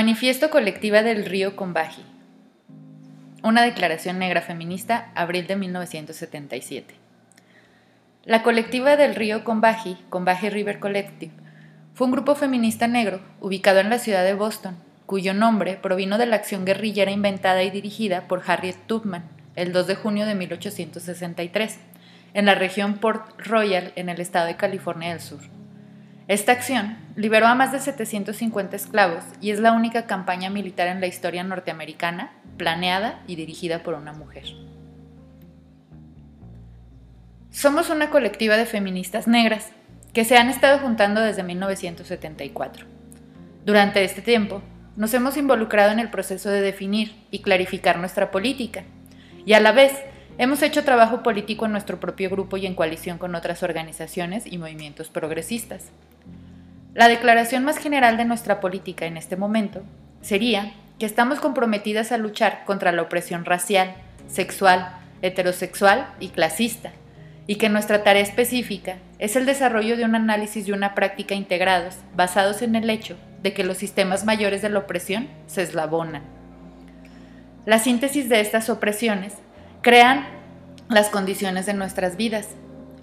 Manifiesto Colectiva del Río Combaji. Una declaración negra feminista, abril de 1977. La colectiva del río Combaji, Combaji River Collective, fue un grupo feminista negro ubicado en la ciudad de Boston, cuyo nombre provino de la acción guerrillera inventada y dirigida por Harriet Tubman el 2 de junio de 1863, en la región Port Royal, en el estado de California del Sur. Esta acción liberó a más de 750 esclavos y es la única campaña militar en la historia norteamericana planeada y dirigida por una mujer. Somos una colectiva de feministas negras que se han estado juntando desde 1974. Durante este tiempo, nos hemos involucrado en el proceso de definir y clarificar nuestra política, y a la vez hemos hecho trabajo político en nuestro propio grupo y en coalición con otras organizaciones y movimientos progresistas. La declaración más general de nuestra política en este momento sería que estamos comprometidas a luchar contra la opresión racial, sexual, heterosexual y clasista, y que nuestra tarea específica es el desarrollo de un análisis y una práctica integrados basados en el hecho de que los sistemas mayores de la opresión se eslabonan. La síntesis de estas opresiones crean las condiciones de nuestras vidas,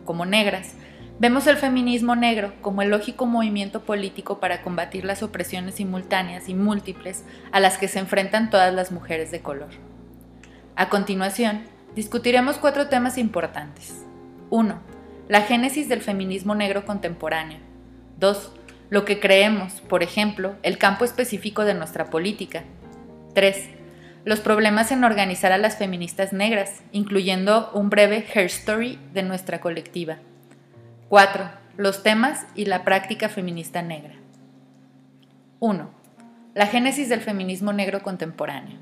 como negras, Vemos el feminismo negro como el lógico movimiento político para combatir las opresiones simultáneas y múltiples a las que se enfrentan todas las mujeres de color. A continuación, discutiremos cuatro temas importantes. 1. La génesis del feminismo negro contemporáneo. 2. Lo que creemos, por ejemplo, el campo específico de nuestra política. 3. Los problemas en organizar a las feministas negras, incluyendo un breve hair story de nuestra colectiva. 4. Los temas y la práctica feminista negra. 1. La génesis del feminismo negro contemporáneo.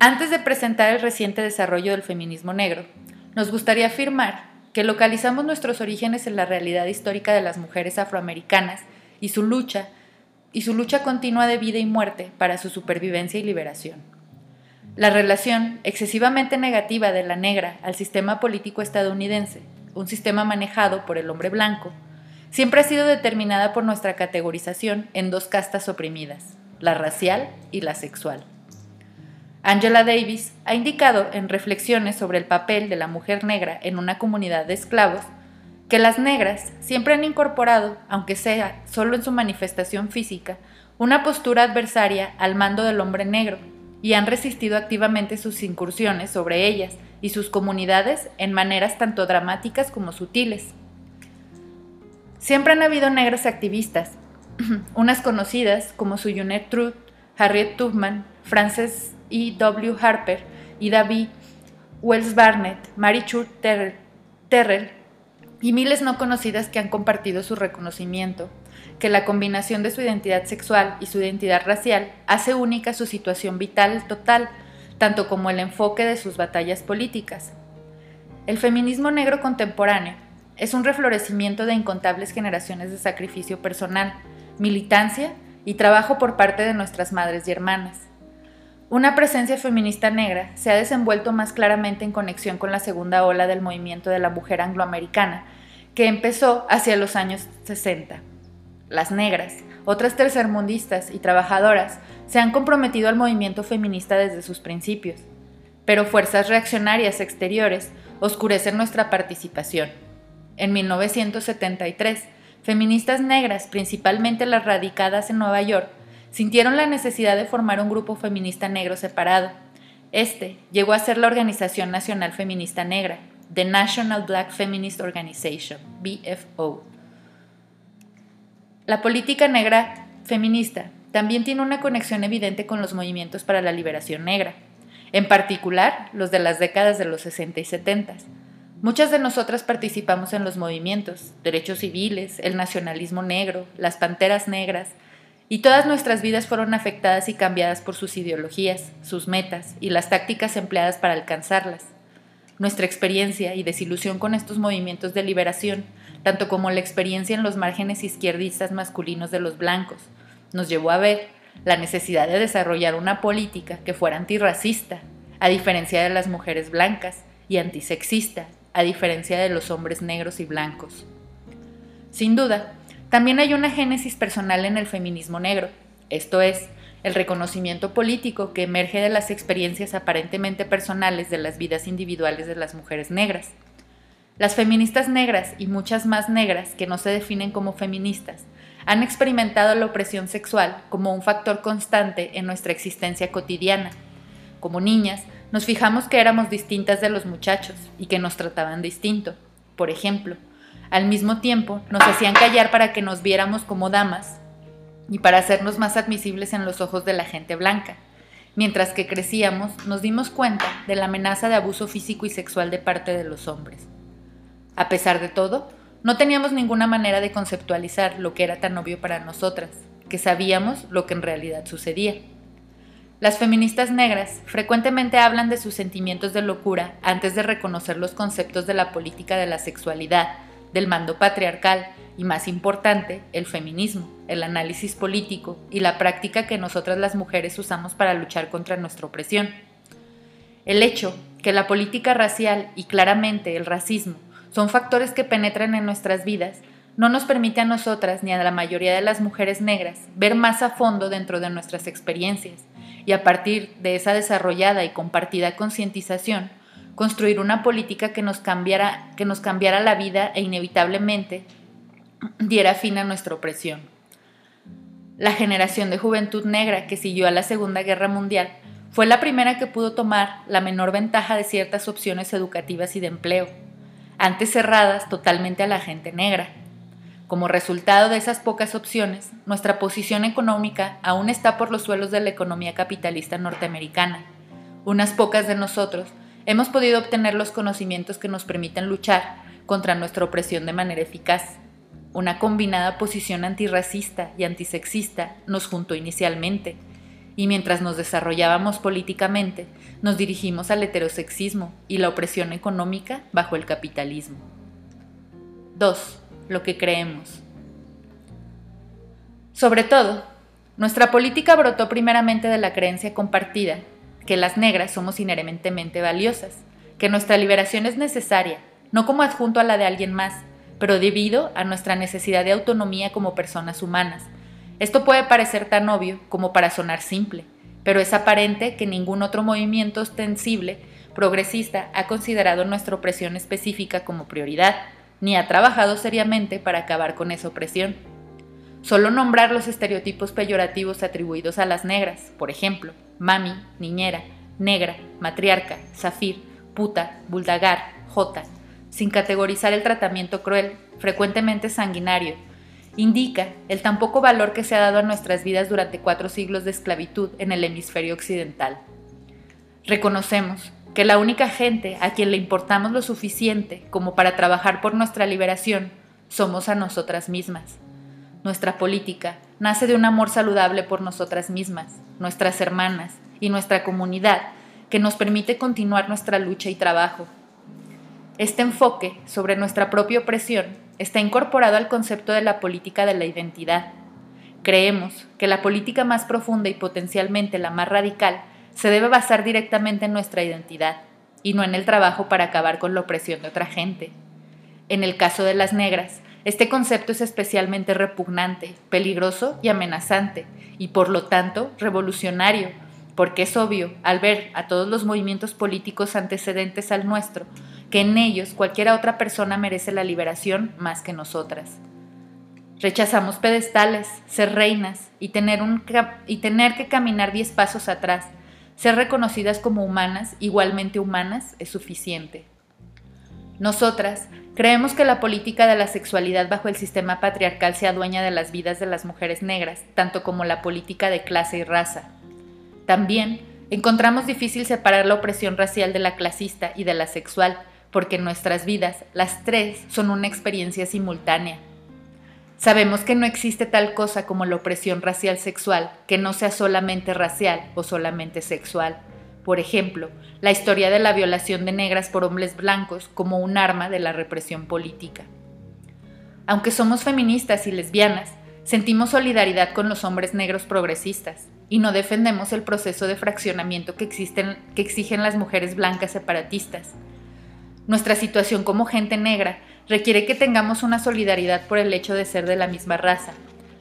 Antes de presentar el reciente desarrollo del feminismo negro, nos gustaría afirmar que localizamos nuestros orígenes en la realidad histórica de las mujeres afroamericanas y su lucha y su lucha continua de vida y muerte para su supervivencia y liberación. La relación excesivamente negativa de la negra al sistema político estadounidense, un sistema manejado por el hombre blanco, siempre ha sido determinada por nuestra categorización en dos castas oprimidas, la racial y la sexual. Angela Davis ha indicado en reflexiones sobre el papel de la mujer negra en una comunidad de esclavos que las negras siempre han incorporado, aunque sea solo en su manifestación física, una postura adversaria al mando del hombre negro y han resistido activamente sus incursiones sobre ellas y sus comunidades en maneras tanto dramáticas como sutiles. Siempre han habido negras activistas, unas conocidas como Suyunet Truth, Harriet Tubman, Frances E. W. Harper, Ida B. Wells Barnett, Mary Church Terrell y miles no conocidas que han compartido su reconocimiento que la combinación de su identidad sexual y su identidad racial hace única su situación vital total, tanto como el enfoque de sus batallas políticas. El feminismo negro contemporáneo es un reflorecimiento de incontables generaciones de sacrificio personal, militancia y trabajo por parte de nuestras madres y hermanas. Una presencia feminista negra se ha desenvuelto más claramente en conexión con la segunda ola del movimiento de la mujer angloamericana, que empezó hacia los años 60 las negras, otras tercermundistas y trabajadoras se han comprometido al movimiento feminista desde sus principios, pero fuerzas reaccionarias exteriores oscurecen nuestra participación. En 1973, feministas negras, principalmente las radicadas en Nueva York, sintieron la necesidad de formar un grupo feminista negro separado. Este llegó a ser la Organización Nacional Feminista Negra, The National Black Feminist Organization, BFO. La política negra feminista también tiene una conexión evidente con los movimientos para la liberación negra, en particular los de las décadas de los 60 y 70. Muchas de nosotras participamos en los movimientos, derechos civiles, el nacionalismo negro, las panteras negras, y todas nuestras vidas fueron afectadas y cambiadas por sus ideologías, sus metas y las tácticas empleadas para alcanzarlas. Nuestra experiencia y desilusión con estos movimientos de liberación tanto como la experiencia en los márgenes izquierdistas masculinos de los blancos, nos llevó a ver la necesidad de desarrollar una política que fuera antirracista, a diferencia de las mujeres blancas, y antisexista, a diferencia de los hombres negros y blancos. Sin duda, También hay una génesis personal en el feminismo negro, esto es, el reconocimiento político que emerge de las experiencias aparentemente personales de las vidas individuales de las mujeres negras. Las feministas negras y muchas más negras que no se definen como feministas han experimentado la opresión sexual como un factor constante en nuestra existencia cotidiana. Como niñas, nos fijamos que éramos distintas de los muchachos y que nos trataban distinto. Por ejemplo, al mismo tiempo nos hacían callar para que nos viéramos como damas y para hacernos más admisibles en los ojos de la gente blanca. Mientras que crecíamos, nos dimos cuenta de la amenaza de abuso físico y sexual de parte de los hombres. A pesar de todo, no teníamos ninguna manera de conceptualizar lo que era tan obvio para nosotras, que sabíamos lo que en realidad sucedía. Las feministas negras frecuentemente hablan de sus sentimientos de locura antes de reconocer los conceptos de la política de la sexualidad, del mando patriarcal y, más importante, el feminismo, el análisis político y la práctica que nosotras las mujeres usamos para luchar contra nuestra opresión. El hecho que la política racial y claramente el racismo son factores que penetran en nuestras vidas no nos permite a nosotras ni a la mayoría de las mujeres negras ver más a fondo dentro de nuestras experiencias y a partir de esa desarrollada y compartida concientización, construir una política que nos, cambiara, que nos cambiara la vida e inevitablemente diera fin a nuestra opresión. La generación de juventud negra que siguió a la Segunda Guerra Mundial fue la primera que pudo tomar la menor ventaja de ciertas opciones educativas y de empleo antes cerradas totalmente a la gente negra. Como resultado de esas pocas opciones, nuestra posición económica aún está por los suelos de la economía capitalista norteamericana. Unas pocas de nosotros hemos podido obtener los conocimientos que nos permiten luchar contra nuestra opresión de manera eficaz. Una combinada posición antirracista y antisexista nos juntó inicialmente, y mientras nos desarrollábamos políticamente, nos dirigimos al heterosexismo y la opresión económica bajo el capitalismo. 2. Lo que creemos. Sobre todo, nuestra política brotó primeramente de la creencia compartida que las negras somos inherentemente valiosas, que nuestra liberación es necesaria, no como adjunto a la de alguien más, pero debido a nuestra necesidad de autonomía como personas humanas, esto puede parecer tan obvio como para sonar simple, pero es aparente que ningún otro movimiento ostensible progresista ha considerado nuestra opresión específica como prioridad, ni ha trabajado seriamente para acabar con esa opresión. Solo nombrar los estereotipos peyorativos atribuidos a las negras, por ejemplo, mami, niñera, negra, matriarca, zafir, puta, buldagar, jota, sin categorizar el tratamiento cruel, frecuentemente sanguinario, indica el tan poco valor que se ha dado a nuestras vidas durante cuatro siglos de esclavitud en el hemisferio occidental. Reconocemos que la única gente a quien le importamos lo suficiente como para trabajar por nuestra liberación somos a nosotras mismas. Nuestra política nace de un amor saludable por nosotras mismas, nuestras hermanas y nuestra comunidad que nos permite continuar nuestra lucha y trabajo. Este enfoque sobre nuestra propia opresión está incorporado al concepto de la política de la identidad. Creemos que la política más profunda y potencialmente la más radical se debe basar directamente en nuestra identidad y no en el trabajo para acabar con la opresión de otra gente. En el caso de las negras, este concepto es especialmente repugnante, peligroso y amenazante, y por lo tanto revolucionario, porque es obvio, al ver a todos los movimientos políticos antecedentes al nuestro, que en ellos cualquiera otra persona merece la liberación más que nosotras. Rechazamos pedestales, ser reinas y tener, un, y tener que caminar diez pasos atrás. Ser reconocidas como humanas, igualmente humanas, es suficiente. Nosotras creemos que la política de la sexualidad bajo el sistema patriarcal se adueña de las vidas de las mujeres negras, tanto como la política de clase y raza. También encontramos difícil separar la opresión racial de la clasista y de la sexual, porque en nuestras vidas las tres son una experiencia simultánea. Sabemos que no existe tal cosa como la opresión racial sexual que no sea solamente racial o solamente sexual. Por ejemplo, la historia de la violación de negras por hombres blancos como un arma de la represión política. Aunque somos feministas y lesbianas, sentimos solidaridad con los hombres negros progresistas y no defendemos el proceso de fraccionamiento que, existen, que exigen las mujeres blancas separatistas. Nuestra situación como gente negra requiere que tengamos una solidaridad por el hecho de ser de la misma raza,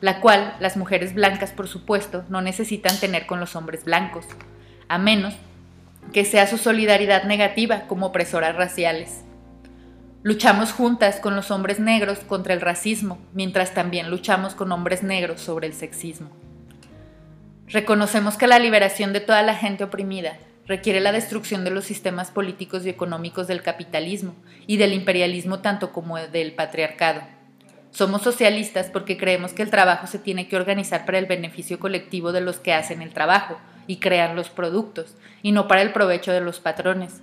la cual las mujeres blancas, por supuesto, no necesitan tener con los hombres blancos, a menos que sea su solidaridad negativa como opresoras raciales. Luchamos juntas con los hombres negros contra el racismo, mientras también luchamos con hombres negros sobre el sexismo. Reconocemos que la liberación de toda la gente oprimida requiere la destrucción de los sistemas políticos y económicos del capitalismo y del imperialismo tanto como del patriarcado. Somos socialistas porque creemos que el trabajo se tiene que organizar para el beneficio colectivo de los que hacen el trabajo y crean los productos, y no para el provecho de los patrones.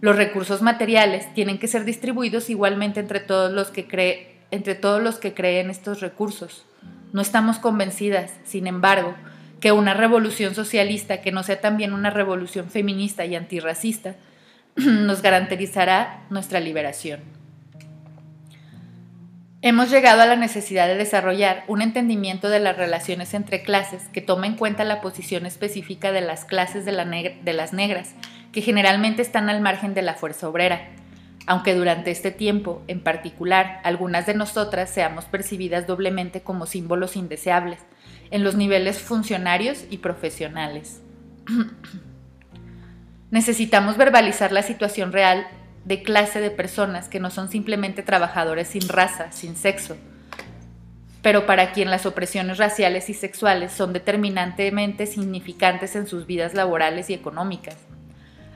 Los recursos materiales tienen que ser distribuidos igualmente entre todos los que, entre todos los que creen estos recursos. No estamos convencidas, sin embargo, que una revolución socialista que no sea también una revolución feminista y antirracista nos garantizará nuestra liberación. Hemos llegado a la necesidad de desarrollar un entendimiento de las relaciones entre clases que tome en cuenta la posición específica de las clases de, de, las negras, que generalmente están al margen de la fuerza obrera, aunque durante este tiempo, en particular, algunas de nosotras seamos percibidas doblemente como símbolos indeseables, en los niveles funcionarios y profesionales. Necesitamos verbalizar la situación real de clase de personas que no son simplemente trabajadores sin raza, sin sexo, pero para quien las opresiones raciales y sexuales son determinantemente significantes en sus vidas laborales y económicas.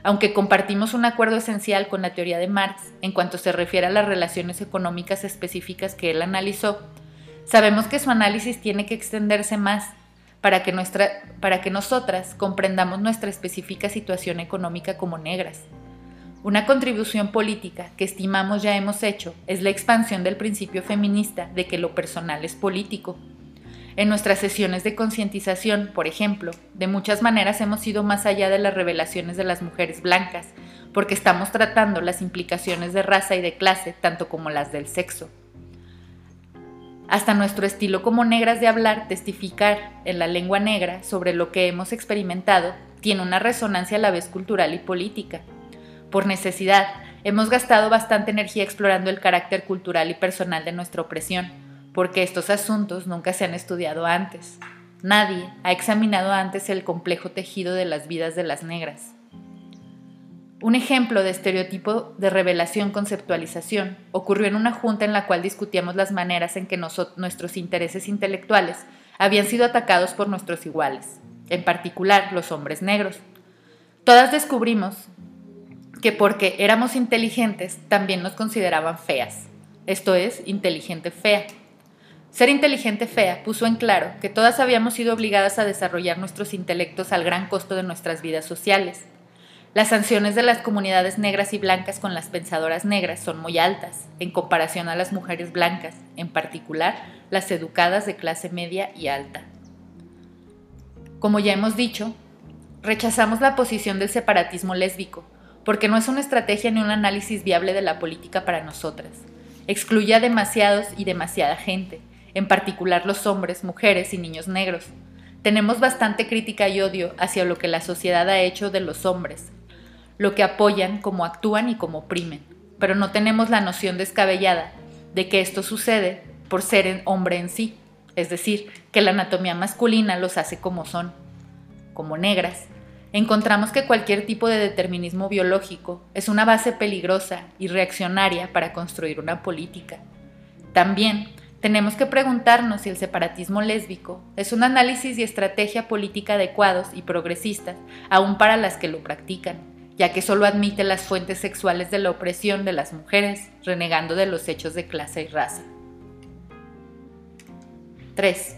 Aunque compartimos un acuerdo esencial con la teoría de Marx en cuanto se refiere a las relaciones económicas específicas que él analizó, sabemos que su análisis tiene que extenderse más para que, nuestra, para que nosotras comprendamos nuestra específica situación económica como negras. Una contribución política que estimamos ya hemos hecho es la expansión del principio feminista de que lo personal es político. En nuestras sesiones de concientización, por ejemplo, de muchas maneras hemos ido más allá de las revelaciones de las mujeres blancas, porque estamos tratando las implicaciones de raza y de clase tanto como las del sexo. Hasta nuestro estilo como negras de hablar, testificar en la lengua negra sobre lo que hemos experimentado, tiene una resonancia a la vez cultural y política por necesidad, hemos gastado bastante energía explorando el carácter cultural y personal de nuestra opresión, porque estos asuntos nunca se han estudiado antes. Nadie ha examinado antes el complejo tejido de las vidas de las negras. Un ejemplo de estereotipo de revelación-conceptualización ocurrió en una junta en la cual discutíamos las maneras en que nuestros intereses intelectuales habían sido atacados por nuestros iguales, en particular los hombres negros. Todas descubrimos que porque éramos inteligentes también nos consideraban feas, esto es, inteligente fea. Ser inteligente fea puso en claro que todas habíamos sido obligadas a desarrollar nuestros intelectos al gran costo de nuestras vidas sociales. Las sanciones de las comunidades negras y blancas con las pensadoras negras son muy altas en comparación a las mujeres blancas, en particular las educadas de clase media y alta. Como ya hemos dicho, rechazamos la posición del separatismo lésbico, porque no es una estrategia ni un análisis viable de la política para nosotras. Excluye a demasiados y demasiada gente, en particular los hombres, mujeres y niños negros. Tenemos bastante crítica y odio hacia lo que la sociedad ha hecho de los hombres, lo que apoyan, cómo actúan y cómo oprimen, pero no tenemos la noción descabellada de que esto sucede por ser hombre en sí, es decir, que la anatomía masculina los hace como son, como negras, encontramos que cualquier tipo de determinismo biológico es una base peligrosa y reaccionaria para construir una política. También tenemos que preguntarnos si el separatismo lésbico es un análisis y estrategia política adecuados y progresistas, aún para las que lo practican, ya que solo admite las fuentes sexuales de la opresión de las mujeres, renegando de los hechos de clase y raza. 3.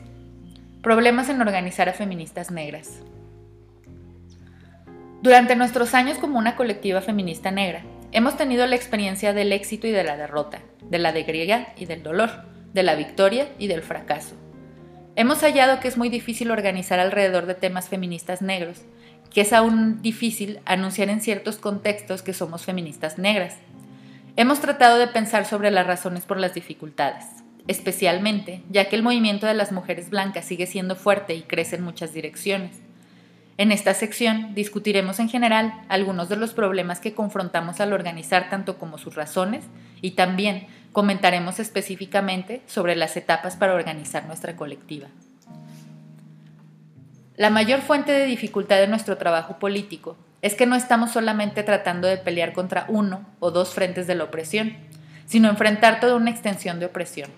Problemas en organizar a feministas negras. Durante nuestros años como una colectiva feminista negra, hemos tenido la experiencia del éxito y de la derrota, de la alegría y del dolor, de la victoria y del fracaso. Hemos hallado que es muy difícil organizar alrededor de temas feministas negros, que es aún difícil anunciar en ciertos contextos que somos feministas negras. Hemos tratado de pensar sobre las razones por las dificultades, especialmente ya que el movimiento de las mujeres blancas sigue siendo fuerte y crece en muchas direcciones. En esta sección discutiremos en general algunos de los problemas que confrontamos al organizar tanto como sus razones y también comentaremos específicamente sobre las etapas para organizar nuestra colectiva. La mayor fuente de dificultad de nuestro trabajo político es que no estamos solamente tratando de pelear contra uno o dos frentes de la opresión, sino enfrentar toda una extensión de opresión.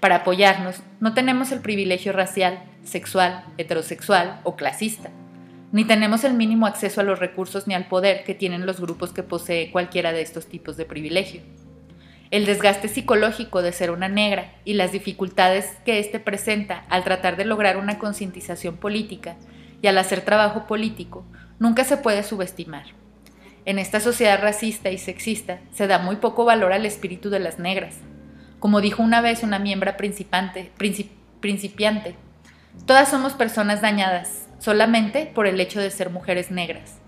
Para apoyarnos, no tenemos el privilegio racial, sexual, heterosexual o clasista, ni tenemos el mínimo acceso a los recursos ni al poder que tienen los grupos que posee cualquiera de estos tipos de privilegio. El desgaste psicológico de ser una negra y las dificultades que éste presenta al tratar de lograr una concientización política y al hacer trabajo político nunca se puede subestimar. En esta sociedad racista y sexista se da muy poco valor al espíritu de las negras. Como dijo una vez una miembro principiante, todas somos personas dañadas solamente por el hecho de ser mujeres negras.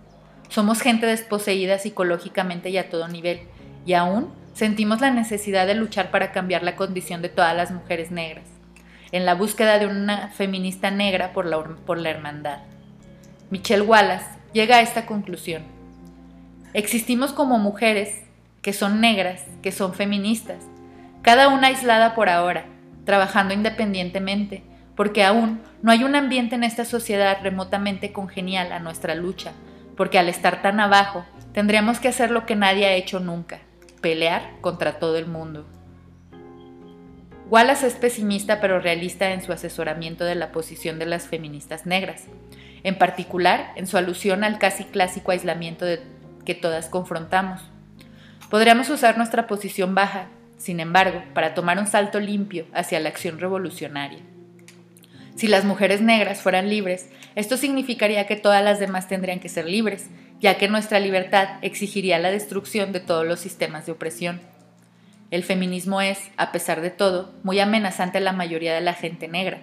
Somos gente desposeída psicológicamente y a todo nivel, y aún sentimos la necesidad de luchar para cambiar la condición de todas las mujeres negras, en la búsqueda de una feminista negra por la, hermandad. Michelle Wallace llega a esta conclusión. Existimos como mujeres que son negras, que son feministas, cada una aislada por ahora, trabajando independientemente, porque aún no hay un ambiente en esta sociedad remotamente congenial a nuestra lucha, porque al estar tan abajo, tendríamos que hacer lo que nadie ha hecho nunca, pelear contra todo el mundo. Wallace es pesimista pero realista en su asesoramiento de la posición de las feministas negras en particular en su alusión al casi clásico aislamiento que todas confrontamos. Podríamos usar nuestra posición baja, sin embargo, para tomar un salto limpio hacia la acción revolucionaria. Si las mujeres negras fueran libres, esto significaría que todas las demás tendrían que ser libres, ya que nuestra libertad exigiría la destrucción de todos los sistemas de opresión. El feminismo es, a pesar de todo, muy amenazante a la mayoría de la gente negra,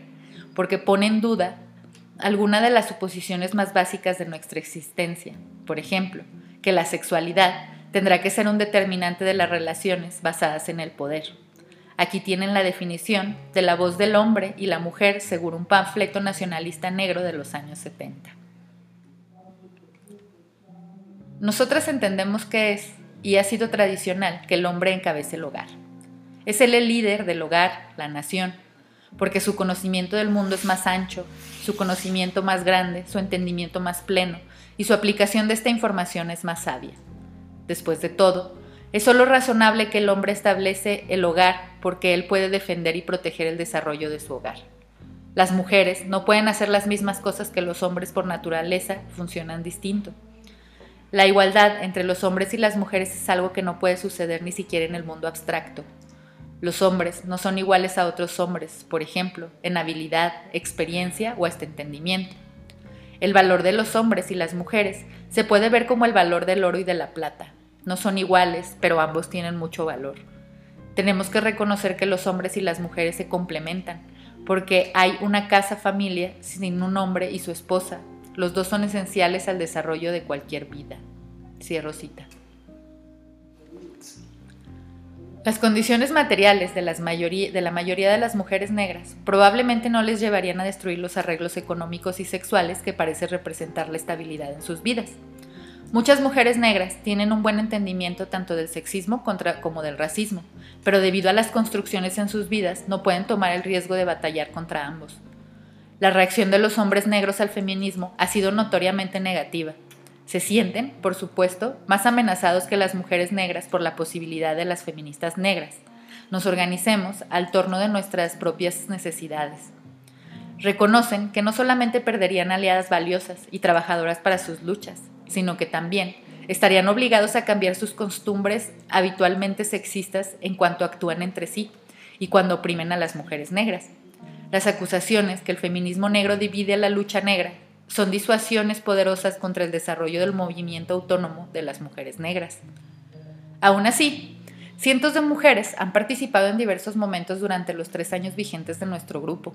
porque pone en duda alguna de las suposiciones más básicas de nuestra existencia. Por ejemplo, que la sexualidad tendrá que ser un determinante de las relaciones basadas en el poder. Aquí tienen la definición de la voz del hombre y la mujer según un panfleto nacionalista negro de los años 70. Nosotras entendemos que es, y ha sido tradicional, que el hombre encabece el hogar. Es él el líder del hogar, la nación, porque su conocimiento del mundo es más ancho, su conocimiento más grande, su entendimiento más pleno, y su aplicación de esta información es más sabia. Después de todo, es solo razonable que el hombre establece el hogar porque él puede defender y proteger el desarrollo de su hogar. Las mujeres no pueden hacer las mismas cosas que los hombres por naturaleza, funcionan distinto. La igualdad entre los hombres y las mujeres es algo que no puede suceder ni siquiera en el mundo abstracto, los hombres no son iguales a otros hombres, por ejemplo, en habilidad, experiencia o hasta entendimiento. El valor de los hombres y las mujeres se puede ver como el valor del oro y de la plata. No son iguales, pero ambos tienen mucho valor. Tenemos que reconocer que los hombres y las mujeres se complementan, porque hay una casa familia sin un hombre y su esposa. Los dos son esenciales al desarrollo de cualquier vida. Cierro cita. Las condiciones materiales de, la mayoría de las mujeres negras probablemente no les llevarían a destruir los arreglos económicos y sexuales que parece representar la estabilidad en sus vidas. Muchas mujeres negras tienen un buen entendimiento tanto del sexismo como del racismo, pero debido a las construcciones en sus vidas no pueden tomar el riesgo de batallar contra ambos. La reacción de los hombres negros al feminismo ha sido notoriamente negativa, se sienten, por supuesto, más amenazados que las mujeres negras por la posibilidad de las feministas negras. Nos organicemos al torno de nuestras propias necesidades. Reconocen que no solamente perderían aliadas valiosas y trabajadoras para sus luchas, sino que también estarían obligados a cambiar sus costumbres habitualmente sexistas en cuanto actúan entre sí y cuando oprimen a las mujeres negras. Las acusaciones que el feminismo negro divide a la lucha negra son disuasiones poderosas contra el desarrollo del movimiento autónomo de las mujeres negras. Aún así, cientos de mujeres han participado en diversos momentos durante los tres años vigentes de nuestro grupo,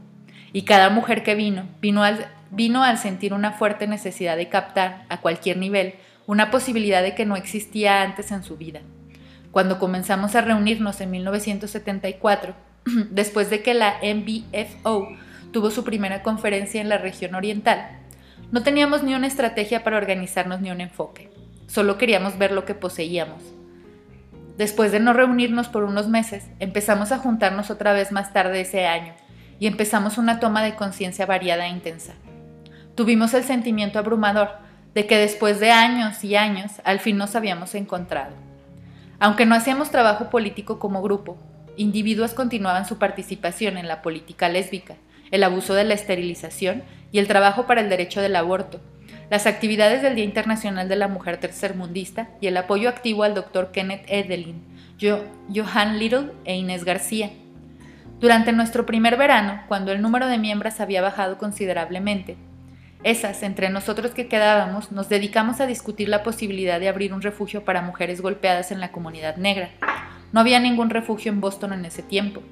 y cada mujer que vino vino al, vino al sentir una fuerte necesidad de captar, a cualquier nivel, una posibilidad de que no existía antes en su vida. Cuando comenzamos a reunirnos en 1974, después de que la MBFO tuvo su primera conferencia en la región oriental, No teníamos ni una estrategia para organizarnos ni un enfoque. Solo queríamos ver lo que poseíamos. Después de no reunirnos por unos meses, empezamos a juntarnos otra vez más tarde ese año y empezamos una toma de conciencia variada e intensa. Tuvimos el sentimiento abrumador de que después de años y años al fin nos habíamos encontrado. Aunque no hacíamos trabajo político como grupo, individuos continuaban su participación en la política lésbica, el abuso de la esterilización y el trabajo para el derecho del aborto, las actividades del Día Internacional de la Mujer Tercermundista y el apoyo activo al Dr. Kenneth Edelin, Johan Little e Inés García. Durante nuestro primer verano, cuando el número de miembros había bajado considerablemente, esas, entre nosotros que quedábamos, nos dedicamos a discutir la posibilidad de abrir un refugio para mujeres golpeadas en la comunidad negra. No había ningún refugio en Boston en ese tiempo.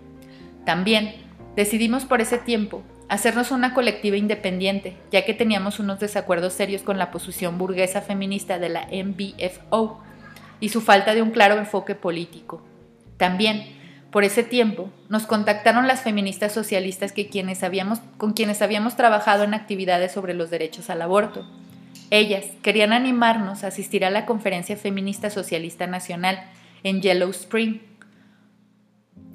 También decidimos por ese tiempo hacernos una colectiva independiente, ya que teníamos unos desacuerdos serios con la posición burguesa feminista de la MBFO y su falta de un claro enfoque político. También, por ese tiempo, nos contactaron las feministas socialistas que quienes habíamos, con quienes habíamos trabajado en actividades sobre los derechos al aborto. Ellas querían animarnos a asistir a la Conferencia Feminista Socialista Nacional en Yellow Spring.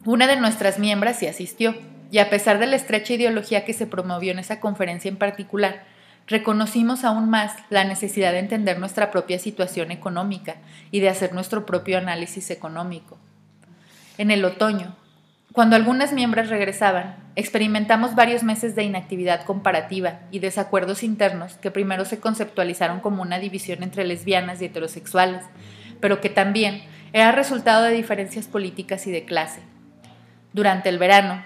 Una de nuestras miembros sí asistió, y a pesar de la estrecha ideología que se promovió en esa conferencia en particular, reconocimos aún más la necesidad de entender nuestra propia situación económica y de hacer nuestro propio análisis económico. En el otoño, cuando algunas miembros regresaban, experimentamos varios meses de inactividad comparativa y desacuerdos internos que primero se conceptualizaron como una división entre lesbianas y heterosexuales, pero que también era resultado de diferencias políticas y de clase. Durante el verano,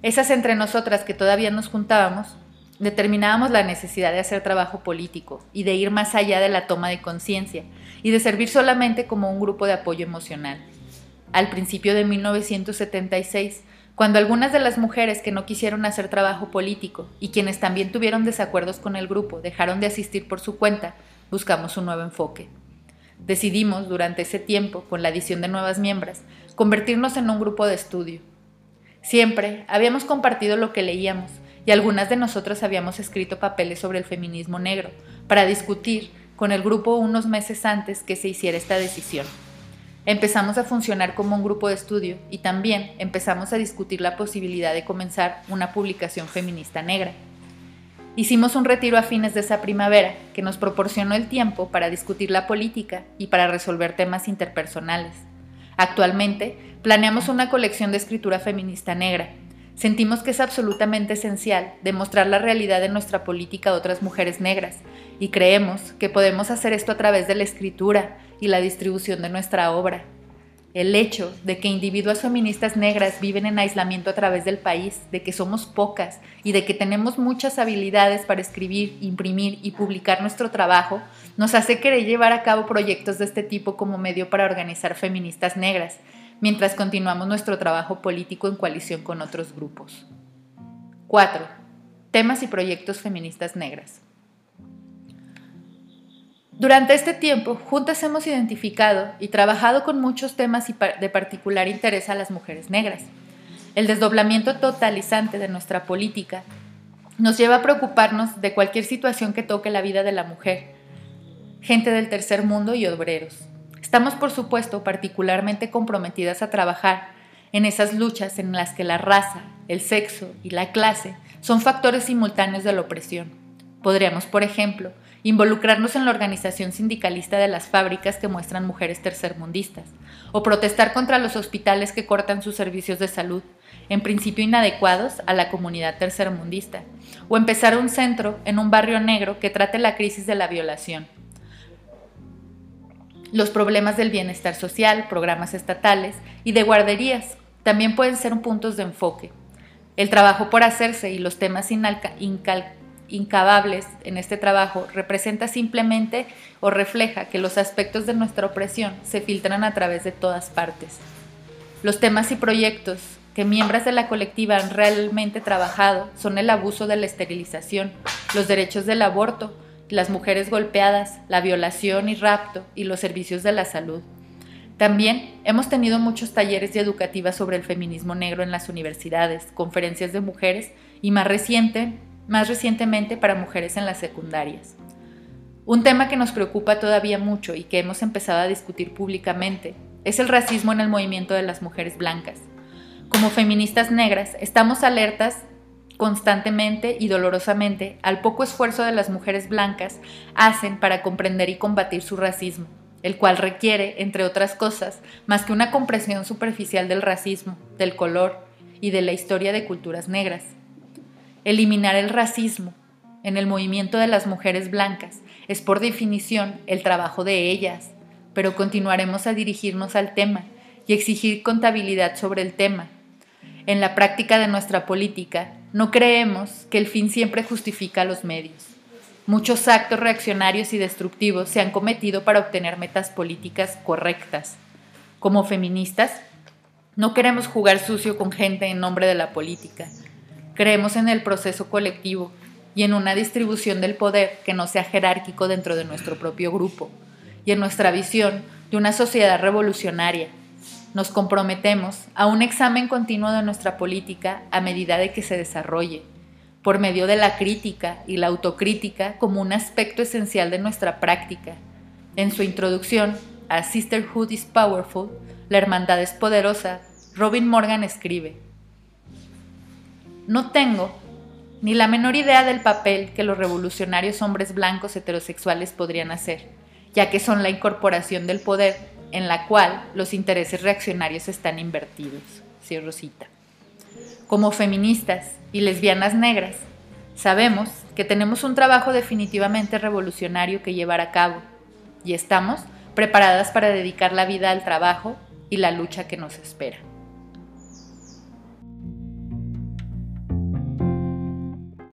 esas entre nosotras que todavía nos juntábamos, determinábamos la necesidad de hacer trabajo político y de ir más allá de la toma de conciencia y de servir solamente como un grupo de apoyo emocional. Al principio de 1976, cuando algunas de las mujeres que no quisieron hacer trabajo político y quienes también tuvieron desacuerdos con el grupo dejaron de asistir por su cuenta, buscamos un nuevo enfoque. Decidimos durante ese tiempo, con la adición de nuevas miembros, convertirnos en un grupo de estudio Siempre habíamos compartido lo que leíamos y algunas de nosotros habíamos escrito papeles sobre el feminismo negro para discutir con el grupo unos meses antes que se hiciera esta decisión. Empezamos a funcionar como un grupo de estudio y también empezamos a discutir la posibilidad de comenzar una publicación feminista negra. Hicimos un retiro a fines de esa primavera que nos proporcionó el tiempo para discutir la política y para resolver temas interpersonales. Actualmente, planeamos una colección de escritura feminista negra. Sentimos que es absolutamente esencial demostrar la realidad de nuestra política a otras mujeres negras y creemos que podemos hacer esto a través de la escritura y la distribución de nuestra obra. El hecho de que individuas feministas negras viven en aislamiento a través del país, de que somos pocas y de que tenemos muchas habilidades para escribir, imprimir y publicar nuestro trabajo, nos hace querer llevar a cabo proyectos de este tipo como medio para organizar feministas negras, mientras continuamos nuestro trabajo político en coalición con otros grupos. 4. Temas y proyectos feministas negras. Durante este tiempo, juntas hemos identificado y trabajado con muchos temas de particular interés a las mujeres negras. El desdoblamiento totalizante de nuestra política nos lleva a preocuparnos de cualquier situación que toque la vida de la mujer, gente del tercer mundo y obreros. Estamos, por supuesto, particularmente comprometidas a trabajar en esas luchas en las que la raza, el sexo y la clase son factores simultáneos de la opresión. Podríamos, por ejemplo, involucrarnos en la organización sindicalista de las fábricas que muestran mujeres tercermundistas, o protestar contra los hospitales que cortan sus servicios de salud, en principio inadecuados a la comunidad tercermundista, o empezar un centro en un barrio negro que trate la crisis de la violación. Los problemas del bienestar social, programas estatales y de guarderías también pueden ser puntos de enfoque. El trabajo por hacerse y los temas incalculables incabables en este trabajo representa simplemente o refleja que los aspectos de nuestra opresión se filtran a través de todas partes. Los temas y proyectos que miembros de la colectiva han realmente trabajado son el abuso de la esterilización, los derechos del aborto, las mujeres golpeadas, la violación y rapto y los servicios de la salud. También hemos tenido muchos talleres y educativas sobre el feminismo negro en las universidades, conferencias de mujeres y más reciente más recientemente para mujeres en las secundarias. Un tema que nos preocupa todavía mucho y que hemos empezado a discutir públicamente es el racismo en el movimiento de las mujeres blancas. Como feministas negras, estamos alertas constantemente y dolorosamente al poco esfuerzo de las mujeres blancas hacen para comprender y combatir su racismo, el cual requiere, entre otras cosas, más que una comprensión superficial del racismo, del color y de la historia de culturas negras. Eliminar el racismo en el movimiento de las mujeres blancas es por definición el trabajo de ellas, pero continuaremos a dirigirnos al tema y exigir contabilidad sobre el tema. En la práctica de nuestra política, no creemos que el fin siempre justifica los medios. Muchos actos reaccionarios y destructivos se han cometido para obtener metas políticas correctas. Como feministas, no queremos jugar sucio con gente en nombre de la política. Creemos en el proceso colectivo y en una distribución del poder que no sea jerárquico dentro de nuestro propio grupo y en nuestra visión de una sociedad revolucionaria nos comprometemos a un examen continuo de nuestra política a medida de que se desarrolle, por medio de la crítica y la autocrítica como un aspecto esencial de nuestra práctica. En su introducción a Sisterhood is Powerful, la hermandad es poderosa, Robin Morgan escribe, No tengo ni la menor idea del papel que los revolucionarios hombres blancos heterosexuales podrían hacer, ya que son la incorporación del poder en la cual los intereses reaccionarios están invertidos. Sí, Rosita. Como feministas y lesbianas negras, sabemos que tenemos un trabajo definitivamente revolucionario que llevar a cabo y estamos preparadas para dedicar la vida al trabajo y la lucha que nos espera.